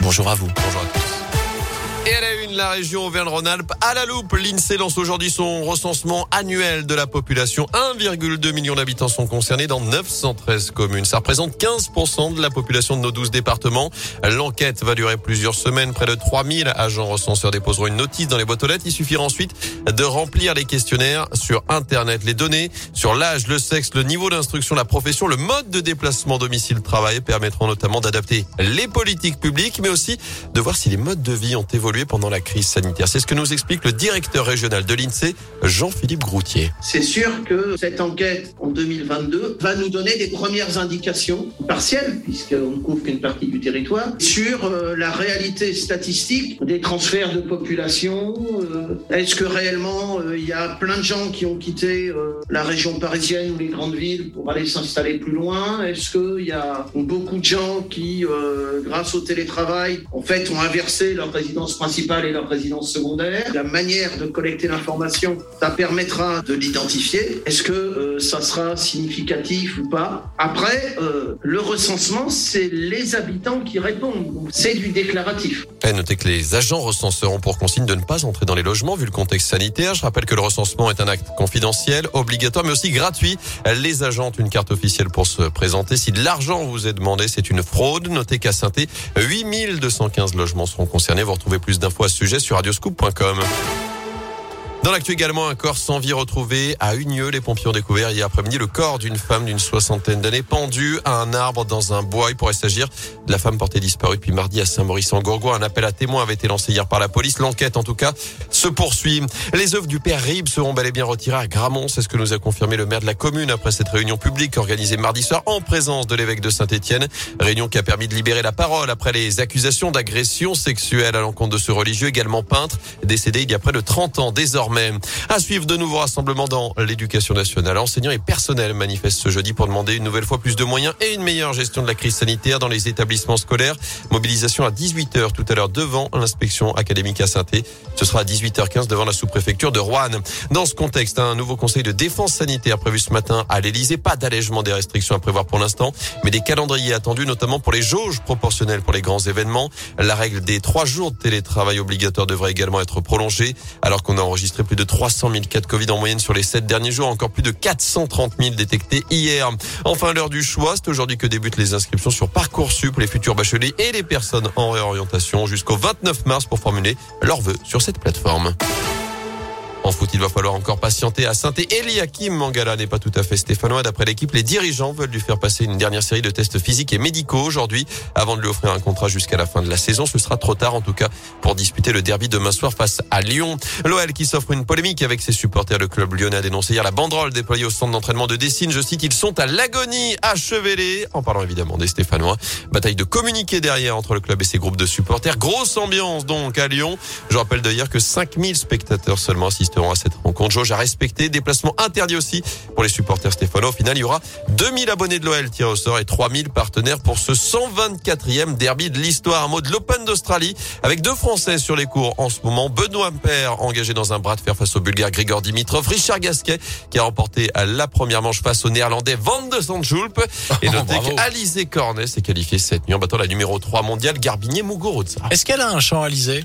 Bonjour à vous. Bonjour à tous. Et à la une, la région Auvergne-Rhône-Alpes à la loupe. L'INSEE lance aujourd'hui son recensement annuel de la population. 1,2 million d'habitants sont concernés dans 913 communes. Ça représente 15% de la population de nos 12 départements. L'enquête va durer plusieurs semaines. Près de 3000 agents recenseurs déposeront une notice dans les boîtes aux lettres. Il suffira ensuite de remplir les questionnaires sur Internet. Les données sur l'âge, le sexe, le niveau d'instruction, la profession, le mode de déplacement domicile-travail permettront notamment d'adapter les politiques publiques, mais aussi de voir si les modes de vie ont évolué pendant la crise sanitaire. C'est ce que nous explique le directeur régional de l'INSEE, Jean-Philippe Groutier. C'est sûr que cette enquête en 2022 va nous donner des premières indications partielles, puisqu'on ne couvre qu'une partie du territoire, sur euh, la réalité statistique des transferts de population. Euh, Est-ce que réellement euh, il y a plein de gens qui ont quitté la région parisienne ou les grandes villes pour aller s'installer plus loin? Est-ce qu'il y a beaucoup de gens qui, grâce au télétravail, en fait, ont inversé leur résidence principale et leur résidence secondaire. La manière de collecter l'information, ça permettra de l'identifier. Est-ce que euh, ça sera significatif ou pas? Après, euh, le recensement, c'est les habitants qui répondent. C'est du déclaratif. Et notez que les agents recenseurs ont pour consigne de ne pas entrer dans les logements vu le contexte sanitaire. Je rappelle que le recensement est un acte confidentiel, obligatoire, mais aussi gratuit. Les agents ont une carte officielle pour se présenter. Si de l'argent vous est demandé, c'est une fraude. Notez qu'à saint 8215 logements seront concernés. Vous retrouvez plus d'infos à ce sujet sur radioscoop.com. Dans l'actu également, un corps sans vie retrouvé à Unieux. Les pompiers ont découvert hier après-midi le corps d'une femme d'une soixantaine d'années pendue à un arbre dans un bois. Il pourrait s'agir de la femme portée disparue depuis mardi à Saint-Maurice-en-Gourgois. Un appel à témoins avait été lancé hier par la police. L'enquête, en tout cas, se poursuit. Les œuvres du père Ribes seront bel et bien retirées à Gramont. C'est ce que nous a confirmé le maire de la commune après cette réunion publique organisée mardi soir en présence de l'évêque de Saint-Étienne. Réunion qui a permis de libérer la parole après les accusations d'agression sexuelle à l'encontre de ce religieux, également peintre, décédé il y a près de 30 ans désormais. À suivre de nouveaux rassemblements dans l'éducation nationale. Enseignants et personnels manifestent ce jeudi pour demander une nouvelle fois plus de moyens et une meilleure gestion de la crise sanitaire dans les établissements scolaires. Mobilisation à 18h tout à l'heure devant l'inspection académique à saint Ce sera à 18h15 devant la sous-préfecture de Rouen. Dans ce contexte, un nouveau conseil de défense sanitaire prévu ce matin à l'Elysée. Pas d'allègement des restrictions à prévoir pour l'instant, mais des calendriers attendus, notamment pour les jauges proportionnelles pour les grands événements. La règle des trois jours de télétravail obligatoire devrait également être prolongée, alors qu'on a enregistré plus de 300 000 cas de Covid en moyenne sur les sept derniers jours, encore plus de 430 000 détectés hier. Enfin, l'heure du choix, c'est aujourd'hui que débutent les inscriptions sur Parcoursup, les futurs bacheliers et les personnes en réorientation jusqu'au 29 mars pour formuler leurs vœux sur cette plateforme. En foot, il va falloir encore patienter à saint Eliakim Mangala n'est pas tout à fait stéphanois. D'après l'équipe, les dirigeants veulent lui faire passer une dernière série de tests physiques et médicaux aujourd'hui avant de lui offrir un contrat jusqu'à la fin de la saison. Ce sera trop tard en tout cas pour disputer le derby demain soir face à Lyon. L'OL qui s'offre une polémique avec ses supporters. Le club lyonnais a dénoncé hier la banderole déployée au centre d'entraînement de Dessine. Je cite, ils sont à l'agonie achevelés. En parlant évidemment des Stéphanois. Bataille de communiquer derrière entre le club et ses groupes de supporters. Grosse ambiance donc à Lyon. Je rappelle d'ailleurs que 5000 spectateurs seulement assistent à cette rencontre. Jauge à respecter. Déplacement interdit aussi pour les supporters stéphanois. Au final, il y aura 2000 abonnés de l'OL tirés au sort et 3000 partenaires pour ce 124e derby de l'histoire. Un mot de l'Open d'Australie avec deux Français sur les cours en ce moment. Benoît Père engagé dans un bras de fer face au Bulgare Grigor Dimitrov. Richard Gasquet qui a remporté la première manche face au Néerlandais Van de Sandjulp. Et Oh, notez bravo. qu'Alizé Cornet s'est qualifié cette nuit en battant la numéro 3 mondiale Garbinier Muguruza. Est-ce qu'elle a un champ Alizé?